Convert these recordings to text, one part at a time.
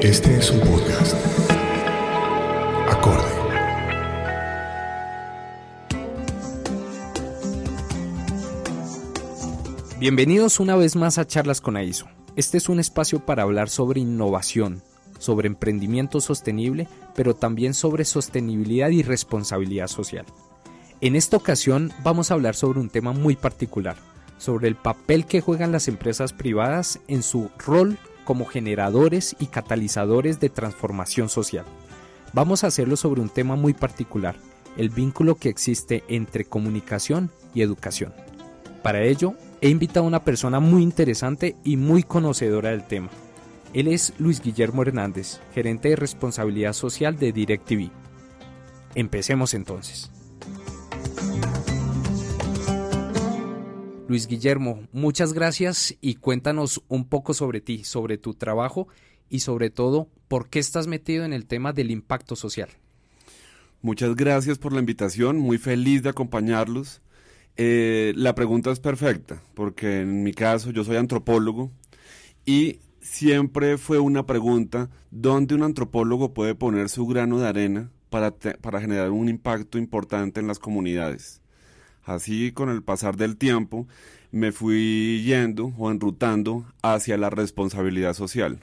Este es un podcast. Acorde. Bienvenidos una vez más a Charlas con AISO. Este es un espacio para hablar sobre innovación, sobre emprendimiento sostenible, pero también sobre sostenibilidad y responsabilidad social. En esta ocasión vamos a hablar sobre un tema muy particular, sobre el papel que juegan las empresas privadas en su rol como generadores y catalizadores de transformación social. Vamos a hacerlo sobre un tema muy particular, el vínculo que existe entre comunicación y educación. Para ello, he invitado a una persona muy interesante y muy conocedora del tema. Él es Luis Guillermo Hernández, gerente de responsabilidad social de DirecTV. Empecemos entonces. Luis Guillermo, muchas gracias y cuéntanos un poco sobre ti, sobre tu trabajo y sobre todo por qué estás metido en el tema del impacto social. Muchas gracias por la invitación, muy feliz de acompañarlos. Eh, la pregunta es perfecta, porque en mi caso yo soy antropólogo y siempre fue una pregunta, ¿dónde un antropólogo puede poner su grano de arena para, para generar un impacto importante en las comunidades? Así con el pasar del tiempo me fui yendo o enrutando hacia la responsabilidad social.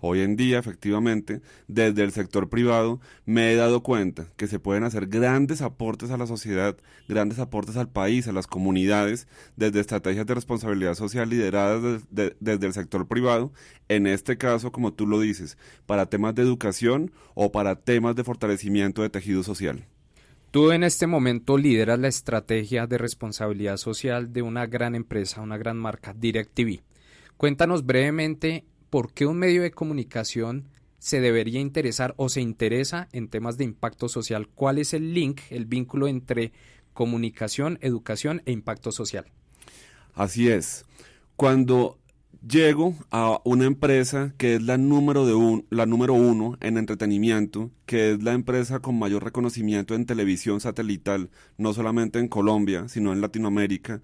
Hoy en día, efectivamente, desde el sector privado me he dado cuenta que se pueden hacer grandes aportes a la sociedad, grandes aportes al país, a las comunidades, desde estrategias de responsabilidad social lideradas desde el sector privado, en este caso, como tú lo dices, para temas de educación o para temas de fortalecimiento de tejido social. Tú en este momento lideras la estrategia de responsabilidad social de una gran empresa, una gran marca, DirecTV. Cuéntanos brevemente por qué un medio de comunicación se debería interesar o se interesa en temas de impacto social. ¿Cuál es el link, el vínculo entre comunicación, educación e impacto social? Así es. Cuando llego a una empresa que es la número, de la número uno en entretenimiento, que es la empresa con mayor reconocimiento en televisión satelital, no solamente en Colombia, sino en Latinoamérica,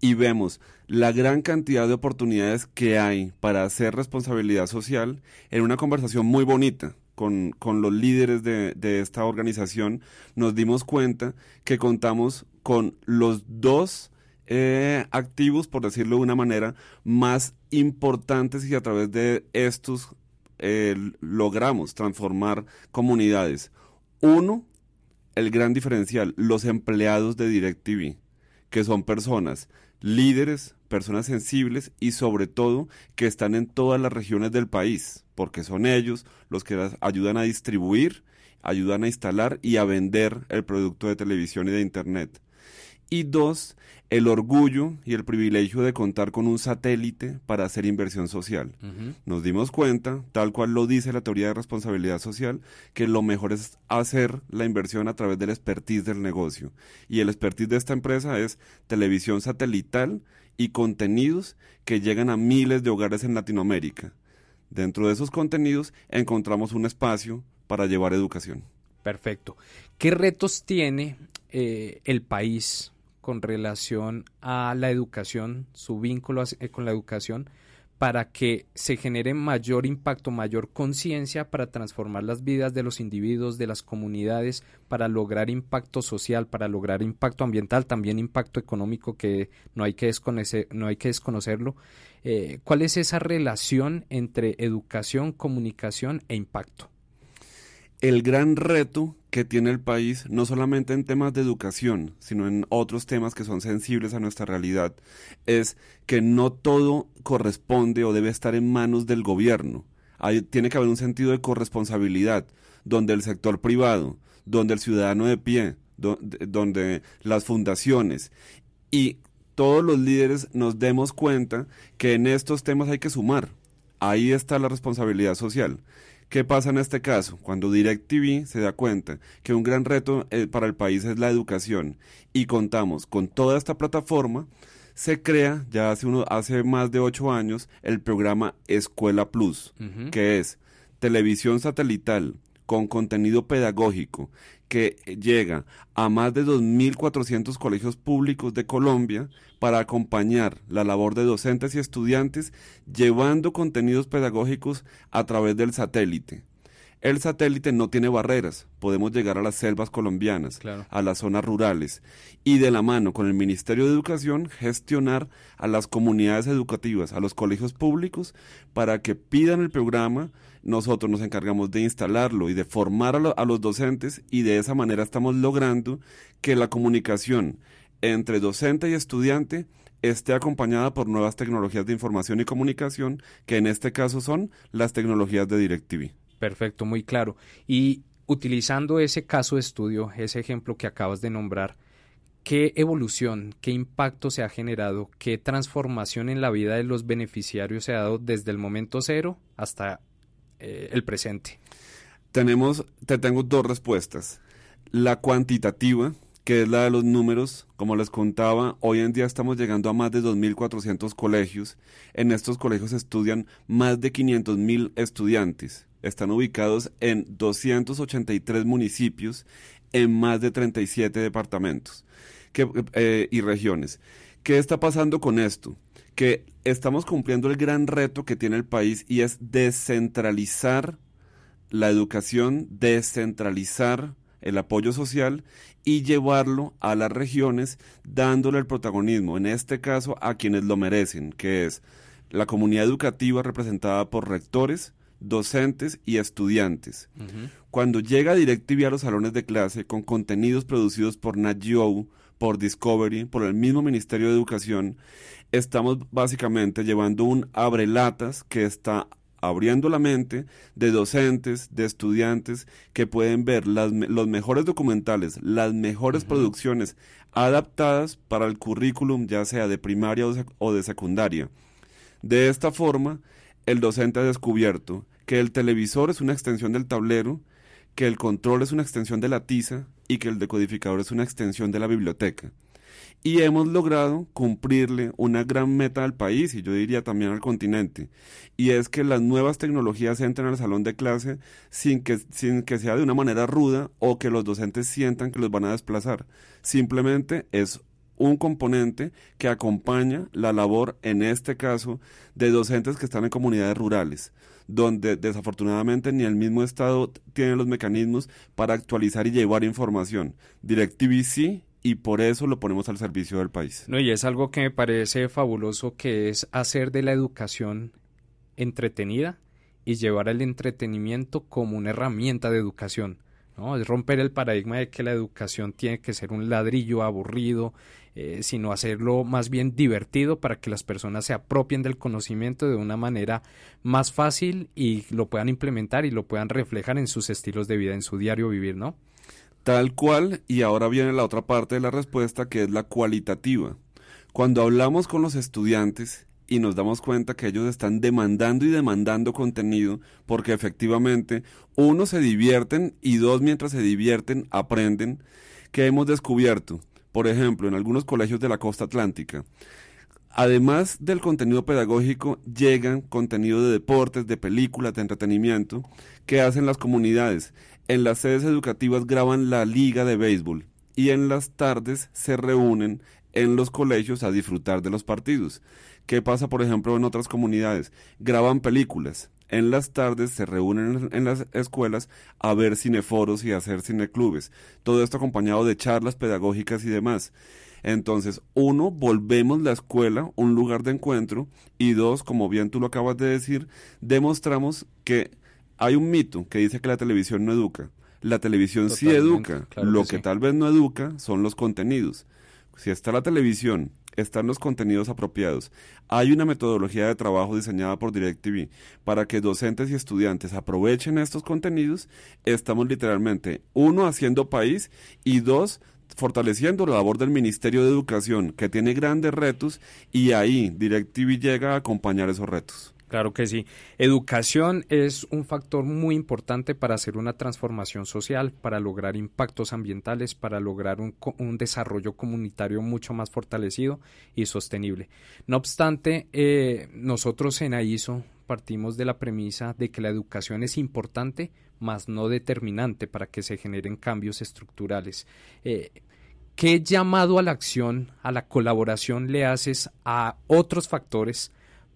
y vemos la gran cantidad de oportunidades que hay para hacer responsabilidad social en una conversación muy bonita. Con, con los líderes de, de esta organización nos dimos cuenta que contamos con los dos eh, activos, por decirlo de una manera, más importantes y a través de estos eh, logramos transformar comunidades. Uno, el gran diferencial, los empleados de DirecTV, que son personas líderes, personas sensibles y sobre todo que están en todas las regiones del país, porque son ellos los que ayudan a distribuir, ayudan a instalar y a vender el producto de televisión y de Internet y dos, el orgullo y el privilegio de contar con un satélite para hacer inversión social. Nos dimos cuenta, tal cual lo dice la teoría de responsabilidad social, que lo mejor es hacer la inversión a través del expertise del negocio. Y el expertise de esta empresa es televisión satelital y contenidos que llegan a miles de hogares en Latinoamérica. Dentro de esos contenidos encontramos un espacio para llevar educación. Perfecto. ¿Qué retos tiene eh, el país con relación a la educación, su vínculo eh, con la educación, para que se genere mayor impacto, mayor conciencia para transformar las vidas de los individuos, de las comunidades, para lograr impacto social, para lograr impacto ambiental, también impacto económico que no hay que, desconocer, no hay que desconocerlo. Eh, ¿Cuál es esa relación entre educación, comunicación e impacto? el gran reto que tiene el país, no solamente en temas de educación, sino en otros temas que son sensibles a nuestra realidad, es que no todo corresponde o debe estar en manos del gobierno. Tiene que haber un sentido de corresponsabilidad, donde el sector privado, donde el ciudadano de pie, donde las fundaciones y todos los líderes nos demos cuenta que en estos temas hay que sumar. Ahí está la responsabilidad social. ¿Qué pasa en este caso? Cuando DirecTV se da cuenta que un gran reto eh, para el país es la educación y contamos con toda esta plataforma, se crea ya hace, uno, hace más de ocho años el programa Escuela Plus, que es televisión satelital, con contenido pedagógico que llega a más de 2.400 colegios públicos de Colombia para acompañar la labor de docentes y estudiantes llevando contenidos pedagógicos a través del satélite. El satélite no tiene barreras, podemos llegar a las selvas colombianas, a las zonas rurales y de la mano con el Ministerio de Educación gestionar a las comunidades educativas, a los colegios públicos para que pidan el programa, nosotros nos encargamos de instalarlo y de formar a, los docentes y de esa manera estamos logrando que la comunicación entre docente y estudiante esté acompañada por nuevas tecnologías de información y comunicación, que en este caso son las tecnologías de DirecTV. Perfecto, muy claro. Y utilizando ese caso de estudio, ese ejemplo que acabas de nombrar, ¿qué evolución, qué impacto se ha generado, qué transformación en la vida de los beneficiarios se ha dado desde el momento cero hasta eh, el presente? Tenemos, te tengo dos respuestas. La cuantitativa, que es la de los números. Como les contaba, hoy en día estamos llegando a más de 2.400 colegios. En estos colegios estudian más de 500.000 estudiantes están ubicados en 283 municipios en más de 37 departamentos eh, y regiones. ¿Qué está pasando con esto? Que estamos cumpliendo el gran reto que tiene el país y es descentralizar la educación, descentralizar el apoyo social y llevarlo a las regiones dándole el protagonismo, en este caso a quienes lo merecen, que es la comunidad educativa representada por rectores, docentes y estudiantes. Cuando llega DirecTV a los salones de clase con contenidos producidos por Nat por Discovery, por el mismo Ministerio de Educación, estamos básicamente llevando un abrelatas que está abriendo la mente de docentes, de estudiantes que pueden ver las, los mejores documentales, las mejores producciones adaptadas para el currículum, ya sea de primaria o de secundaria. De esta forma, el docente ha descubierto que el televisor es una extensión del tablero, que el control es una extensión de la tiza y que el decodificador es una extensión de la biblioteca. Y hemos logrado cumplirle una gran meta al país y yo diría también al continente. Y es que las nuevas tecnologías entren al salón de clase sin que, sin que sea de una manera ruda o que los docentes sientan que los van a desplazar. Simplemente es un componente que acompaña la labor, en este caso, de docentes que están en comunidades rurales, donde desafortunadamente ni el mismo Estado tiene los mecanismos para actualizar y llevar información. DirecTV sí, y por eso lo ponemos al servicio del país. No, y es algo que me parece fabuloso, que es hacer de la educación entretenida y llevar el entretenimiento como una herramienta de educación. ¿no? Es romper el paradigma de que la educación tiene que ser un ladrillo aburrido, eh, sino hacerlo más bien divertido para que las personas se apropien del conocimiento de una manera más fácil y lo puedan implementar y lo puedan reflejar en sus estilos de vida, en su diario vivir, ¿no? Tal cual, y ahora viene la otra parte de la respuesta que es la cualitativa. Cuando hablamos con los estudiantes y nos damos cuenta que ellos están demandando y demandando contenido porque efectivamente, uno, se divierten y dos, mientras se divierten, aprenden, que hemos descubierto por ejemplo, en algunos colegios de la costa atlántica, además del contenido pedagógico, llegan contenido de deportes, de películas, de entretenimiento, que hacen las comunidades. En las sedes educativas graban la liga de béisbol y en las tardes se reúnen en los colegios a disfrutar de los partidos. ¿Qué pasa, por ejemplo, en otras comunidades? Graban películas en las tardes se reúnen en las escuelas a ver cineforos y a hacer cineclubes. Todo esto acompañado de charlas pedagógicas y demás. Entonces, uno, volvemos la escuela un lugar de encuentro y dos, como bien tú lo acabas de decir, demostramos que hay un mito que dice que la televisión no educa. La televisión sí educa. lo que, tal vez no educa son los contenidos. Si está la televisión están los contenidos apropiados. Hay una metodología de trabajo diseñada por DirecTV para que docentes y estudiantes aprovechen estos contenidos. Estamos literalmente, uno, haciendo país y dos, fortaleciendo la labor del Ministerio de Educación, que tiene grandes retos y ahí DirecTV llega a acompañar esos retos. Claro que sí. Educación es un factor muy importante para hacer una transformación social, para lograr impactos ambientales, para lograr un, un desarrollo comunitario mucho más fortalecido y sostenible. No obstante, eh, nosotros en AISO partimos de la premisa de que la educación es importante, mas no determinante para que se generen cambios estructurales. Eh, ¿Qué llamado a la acción, a la colaboración le haces a otros factores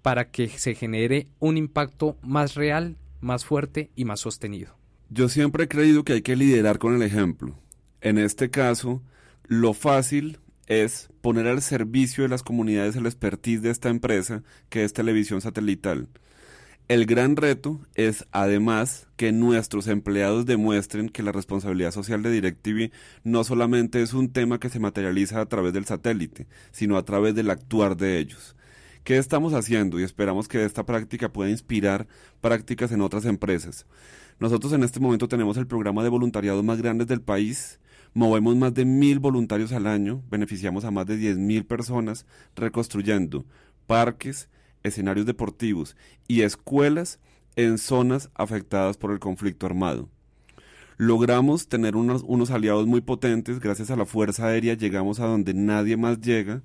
para que se genere un impacto más real, más fuerte y más sostenido? Yo siempre he creído que hay que liderar con el ejemplo. En este caso, lo fácil es poner al servicio de las comunidades el expertise de esta empresa, que es televisión satelital. El gran reto es, además, que nuestros empleados demuestren que la responsabilidad social de DirecTV no solamente es un tema que se materializa a través del satélite, sino a través del actuar de ellos. ¿Qué estamos haciendo? Y esperamos que esta práctica pueda inspirar prácticas en otras empresas. Nosotros en este momento tenemos el programa de voluntariado más grande del país. Movemos más de mil voluntarios al año, beneficiamos a más de diez mil personas reconstruyendo parques, escenarios deportivos y escuelas en zonas afectadas por el conflicto armado. Logramos tener unos, unos, aliados muy potentes, gracias a la Fuerza Aérea llegamos a donde nadie más llega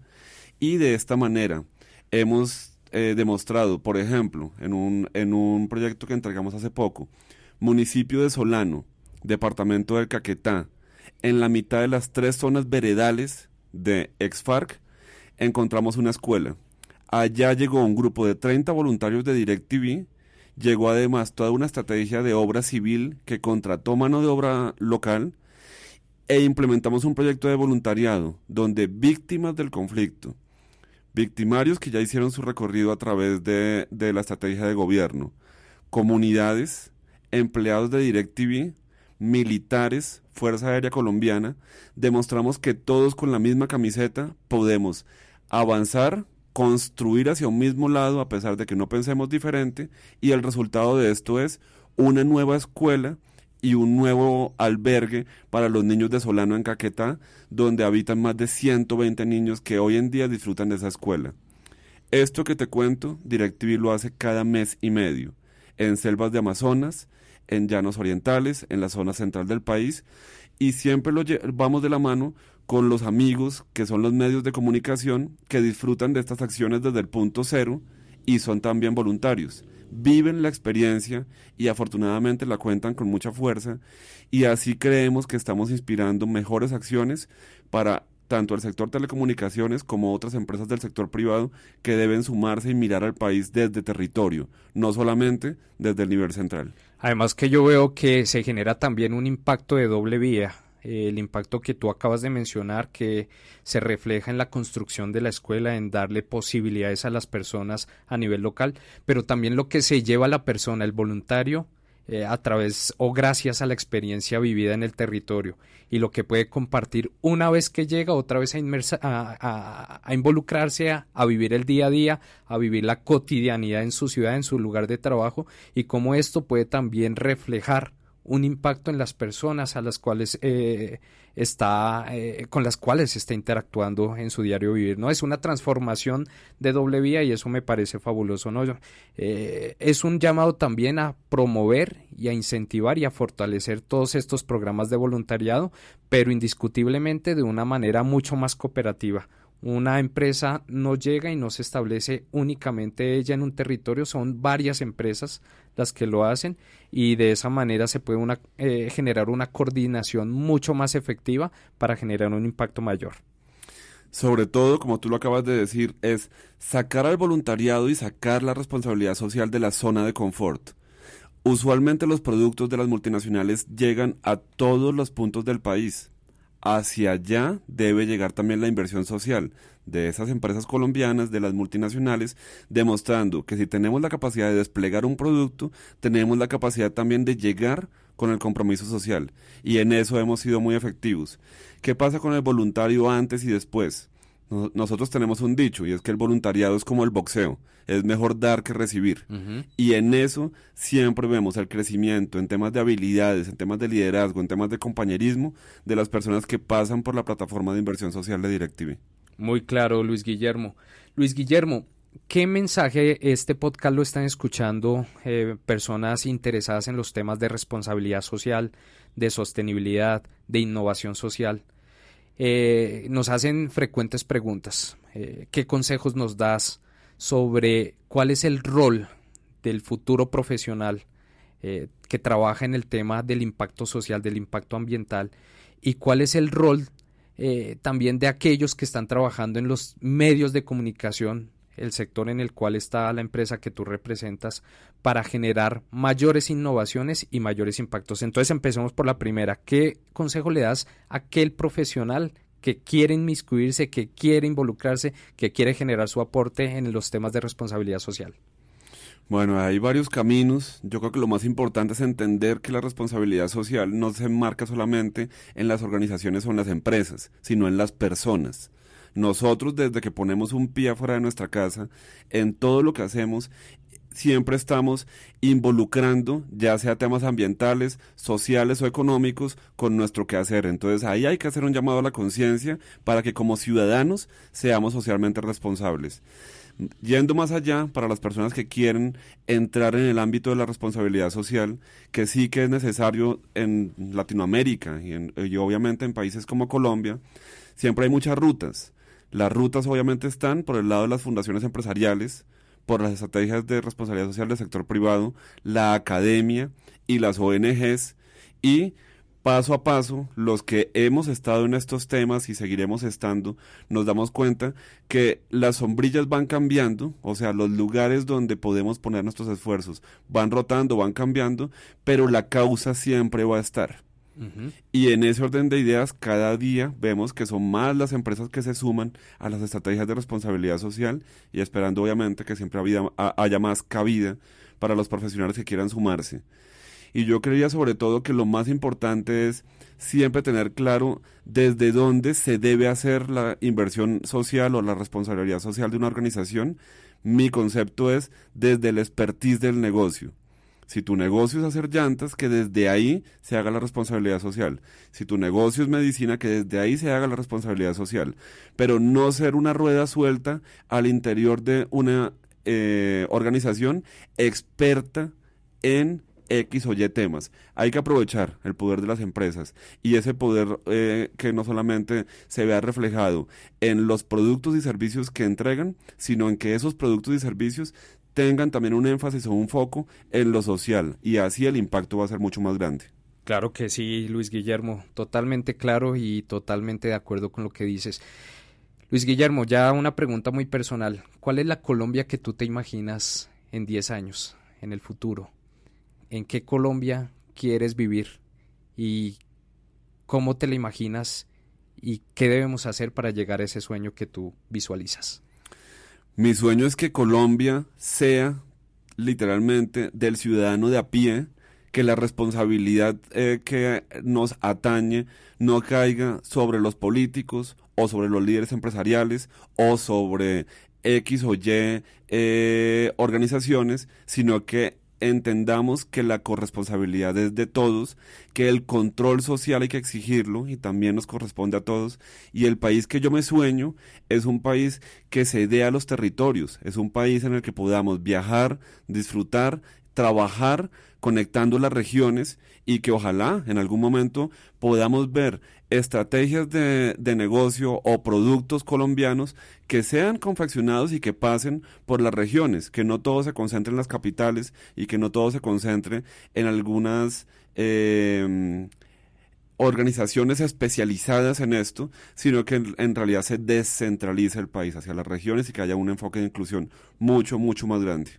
y de esta manera hemos eh, demostrado, por ejemplo, en un, en un proyecto que entregamos hace poco, municipio de Solano, departamento del Caquetá, en la mitad de las tres zonas veredales de Exfarc, encontramos una escuela. Allá llegó un grupo de 30 voluntarios de DirecTV, llegó además toda una estrategia de obra civil que contrató mano de obra local e implementamos un proyecto de voluntariado donde víctimas del conflicto, victimarios que ya hicieron su recorrido a través de, de la estrategia de gobierno, comunidades, empleados de DirecTV, militares, Fuerza Aérea Colombiana, demostramos que todos con la misma camiseta podemos avanzar construir hacia un mismo lado a pesar de que no pensemos diferente. Y el resultado de esto es una nueva escuela y un nuevo albergue para los niños de Solano en Caquetá, donde habitan más de 120 niños que hoy en día disfrutan de esa escuela. Esto que te cuento, DirecTV lo hace cada mes y medio, en selvas de Amazonas, en llanos orientales, en la zona central del país, y siempre lo vamos de la mano con los amigos que son los medios de comunicación que disfrutan de estas acciones desde el punto cero y son también voluntarios. Viven la experiencia y afortunadamente la cuentan con mucha fuerza y así creemos que estamos inspirando mejores acciones para tanto el sector telecomunicaciones como otras empresas del sector privado que deben sumarse y mirar al país desde territorio, no solamente desde el nivel central. Además que yo veo que se genera también un impacto de doble vía el impacto que tú acabas de mencionar, que se refleja en la construcción de la escuela, en darle posibilidades a las personas a nivel local, pero también lo que se lleva la persona, el voluntario, eh, a través o gracias a la experiencia vivida en el territorio y lo que puede compartir una vez que llega otra vez a, a, involucrarse a, vivir el día a día, a vivir la cotidianidad en su ciudad, en su lugar de trabajo y cómo esto puede también reflejar un impacto en las personas a las cuales eh, está eh, con las cuales está interactuando en su diario vivir no es una transformación de doble vía y eso me parece fabuloso no eh, es un llamado también a promover y a incentivar y a fortalecer todos estos programas de voluntariado pero indiscutiblemente de una manera mucho más cooperativa una empresa no llega y no se establece únicamente ella en un territorio, son varias empresas las que lo hacen y de esa manera se puede eh, generar una coordinación mucho más efectiva para generar un impacto mayor. Sobre todo, como tú lo acabas de decir, es sacar al voluntariado y sacar la responsabilidad social de la zona de confort. Usualmente los productos de las multinacionales llegan a todos los puntos del país hacia allá debe llegar también la inversión social de esas empresas colombianas, de las multinacionales, demostrando que si tenemos la capacidad de desplegar un producto, tenemos la capacidad también de llegar con el compromiso social. Y en eso hemos sido muy efectivos. ¿Qué pasa con el voluntario antes y después? Nosotros tenemos un dicho y es que el voluntariado es como el boxeo, es mejor dar que recibir. Y en eso siempre vemos el crecimiento en temas de habilidades, en temas de liderazgo, en temas de compañerismo de las personas que pasan por la plataforma de inversión social de DirecTV. Muy claro, Luis Guillermo. Luis Guillermo, ¿qué mensaje este podcast lo están escuchando eh, personas interesadas en los temas de responsabilidad social, de sostenibilidad, de innovación social? Eh, nos hacen frecuentes preguntas. Eh, ¿Qué consejos nos das sobre cuál es el rol del futuro profesional eh, que trabaja en el tema del impacto social, del impacto ambiental, y cuál es el rol eh, también de aquellos que están trabajando en los medios de comunicación, el sector en el cual está la empresa que tú representas, para generar mayores innovaciones y mayores impactos. Entonces empecemos por la primera. ¿Qué consejo le das a aquel profesional que quiere inmiscuirse, que quiere involucrarse, que quiere generar su aporte en los temas de responsabilidad social? Bueno, hay varios caminos. Yo creo que lo más importante es entender que la responsabilidad social no se enmarca solamente en las organizaciones o en las empresas, sino en las personas. Nosotros desde que ponemos un pie afuera de nuestra casa, en todo lo que hacemos, siempre estamos involucrando, ya sea temas ambientales, sociales o económicos, con nuestro quehacer. Entonces ahí hay que hacer un llamado a la conciencia para que como ciudadanos seamos socialmente responsables. Yendo más allá, para las personas que quieren entrar en el ámbito de la responsabilidad social, que sí que es necesario en Latinoamérica y, y obviamente en países como Colombia, siempre hay muchas rutas. Las rutas obviamente están por el lado de las fundaciones empresariales, por las estrategias de responsabilidad social del sector privado, la academia y las ONGs y paso a paso, los que hemos estado en estos temas y seguiremos estando, nos damos cuenta que las sombrillas van cambiando, o sea, los lugares donde podemos poner nuestros esfuerzos van rotando, van cambiando, pero la causa siempre va a estar. Y en ese orden de ideas, cada día vemos que son más las empresas que se suman a las estrategias de responsabilidad social y esperando obviamente que siempre haya más cabida para los profesionales que quieran sumarse. Y yo creía sobre todo que lo más importante es siempre tener claro desde dónde se debe hacer la inversión social o la responsabilidad social de una organización. Mi concepto es desde el expertise del negocio. Si tu negocio es hacer llantas, que desde ahí se haga la responsabilidad social. Si tu negocio es medicina, que desde ahí se haga la responsabilidad social. Pero no ser una rueda suelta al interior de una eh, organización experta en X o Y temas. Hay que aprovechar el poder de las empresas y ese poder eh, que no solamente se vea reflejado en los productos y servicios que entregan, sino en que esos productos y servicios tengan también un énfasis o un foco en lo social y así el impacto va a ser mucho más grande. Claro que sí, Luis Guillermo, totalmente claro y totalmente de acuerdo con lo que dices. Luis Guillermo, ya una pregunta muy personal. ¿Cuál es la Colombia que tú te imaginas en 10 años, en el futuro? en qué Colombia quieres vivir y cómo te la imaginas y qué debemos hacer para llegar a ese sueño que tú visualizas. Mi sueño es que Colombia sea literalmente del ciudadano de a pie, que la responsabilidad eh, que nos atañe no caiga sobre los políticos o sobre los líderes empresariales o sobre X o Y eh, organizaciones, sino que entendamos que la corresponsabilidad es de todos, que el control social hay que exigirlo y también nos corresponde a todos. Y el país que yo me sueño es un país que se dé a los territorios, es un país en el que podamos viajar, disfrutar, trabajar conectando las regiones y que ojalá en algún momento podamos ver estrategias de, de, negocio o productos colombianos que sean confeccionados y que pasen por las regiones, que no todo se concentre en las capitales y que no todo se concentre en algunas em, organizaciones especializadas en esto, sino que en, en realidad se descentralice el país hacia las regiones y que haya un enfoque de inclusión mucho, mucho más grande.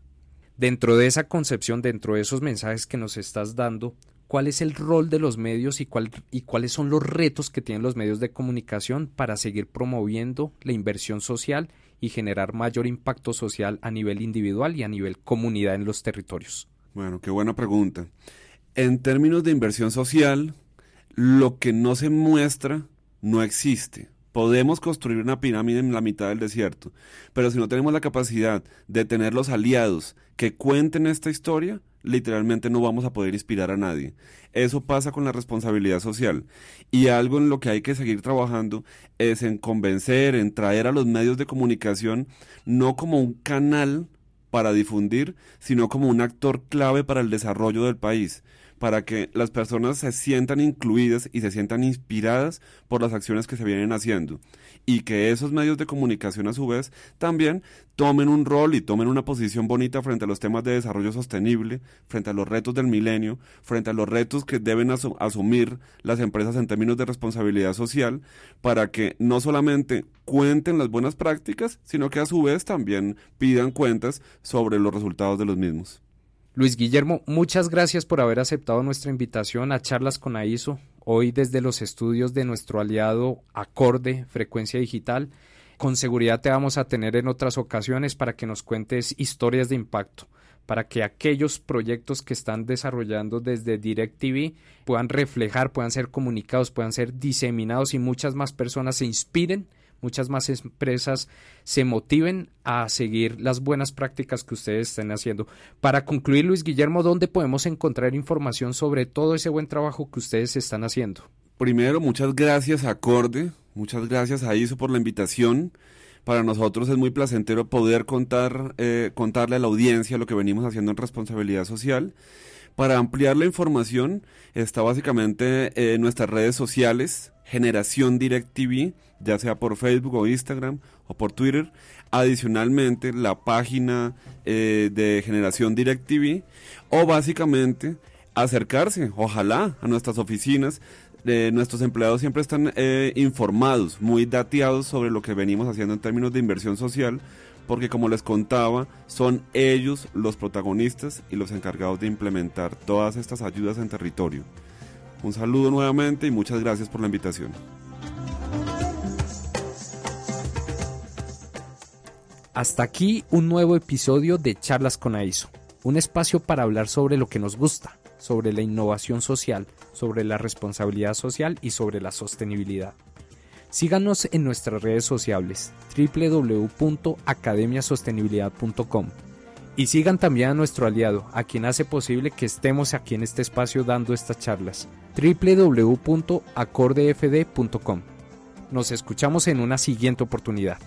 Dentro de esa concepción, dentro de esos mensajes que nos estás dando, cuál es el rol de los medios y, cuál, y cuáles son los retos que tienen los medios de comunicación para seguir promoviendo la inversión social y generar mayor impacto social a nivel individual y a nivel comunidad en los territorios. Bueno, qué buena pregunta. En términos de inversión social, lo que no se muestra no existe. Podemos construir una pirámide en la mitad del desierto, pero si no tenemos la capacidad de tener los aliados que cuenten esta historia, literalmente no vamos a poder inspirar a nadie. Eso pasa con la responsabilidad social. Y algo en lo que hay que seguir trabajando es en convencer, en traer a los medios de comunicación no como un canal para difundir, sino como un actor clave para el desarrollo del país. Para que las personas se sientan incluidas y se sientan inspiradas por las acciones que se vienen haciendo y que esos medios de comunicación a su vez también tomen un rol y tomen una posición bonita frente a los temas de desarrollo sostenible, frente a los retos del milenio, frente a los retos que deben asumir las empresas en términos de responsabilidad social, para que no solamente cuenten las buenas prácticas, sino que a su vez también pidan cuentas sobre los resultados de los mismos. Luis Guillermo, muchas gracias por haber aceptado nuestra invitación a charlas con AISO, hoy desde los estudios de nuestro aliado Acorde Frecuencia Digital. Con seguridad te vamos a tener en otras ocasiones para que nos cuentes historias de impacto, para que aquellos proyectos que están desarrollando desde DirecTV puedan reflejar, puedan ser comunicados, puedan ser diseminados y muchas más personas se inspiren muchas más empresas se motiven a seguir las buenas prácticas que ustedes estén haciendo. Para concluir, Luis Guillermo, ¿dónde podemos encontrar información sobre todo ese buen trabajo que ustedes están haciendo? Primero, muchas gracias a Acorde, muchas gracias a ISO por la invitación. Para nosotros es muy placentero poder contar, eh, contarle a la audiencia lo que venimos haciendo en responsabilidad social. Para ampliar la información está básicamente en nuestras redes sociales, Generación Direct TV, ya sea por Facebook o Instagram o por Twitter. Adicionalmente, la página eh, de Generación Direct TV o básicamente acercarse, ojalá, a nuestras oficinas. Nuestros empleados siempre están eh, informados, muy dateados sobre lo que venimos haciendo en términos de inversión social, porque como les contaba, son ellos los protagonistas y los encargados de implementar todas estas ayudas en territorio. Un saludo nuevamente y muchas gracias por la invitación. Hasta aquí un nuevo episodio de Charlas con AISO, un espacio para hablar sobre lo que nos gusta, sobre la innovación social, sobre la responsabilidad social y sobre la sostenibilidad. Síganos en nuestras redes sociales www.academiasostenibilidad.com y sigan también a nuestro aliado, a quien hace posible que estemos aquí en este espacio dando estas charlas, www.acordefd.com. Nos escuchamos en una siguiente oportunidad.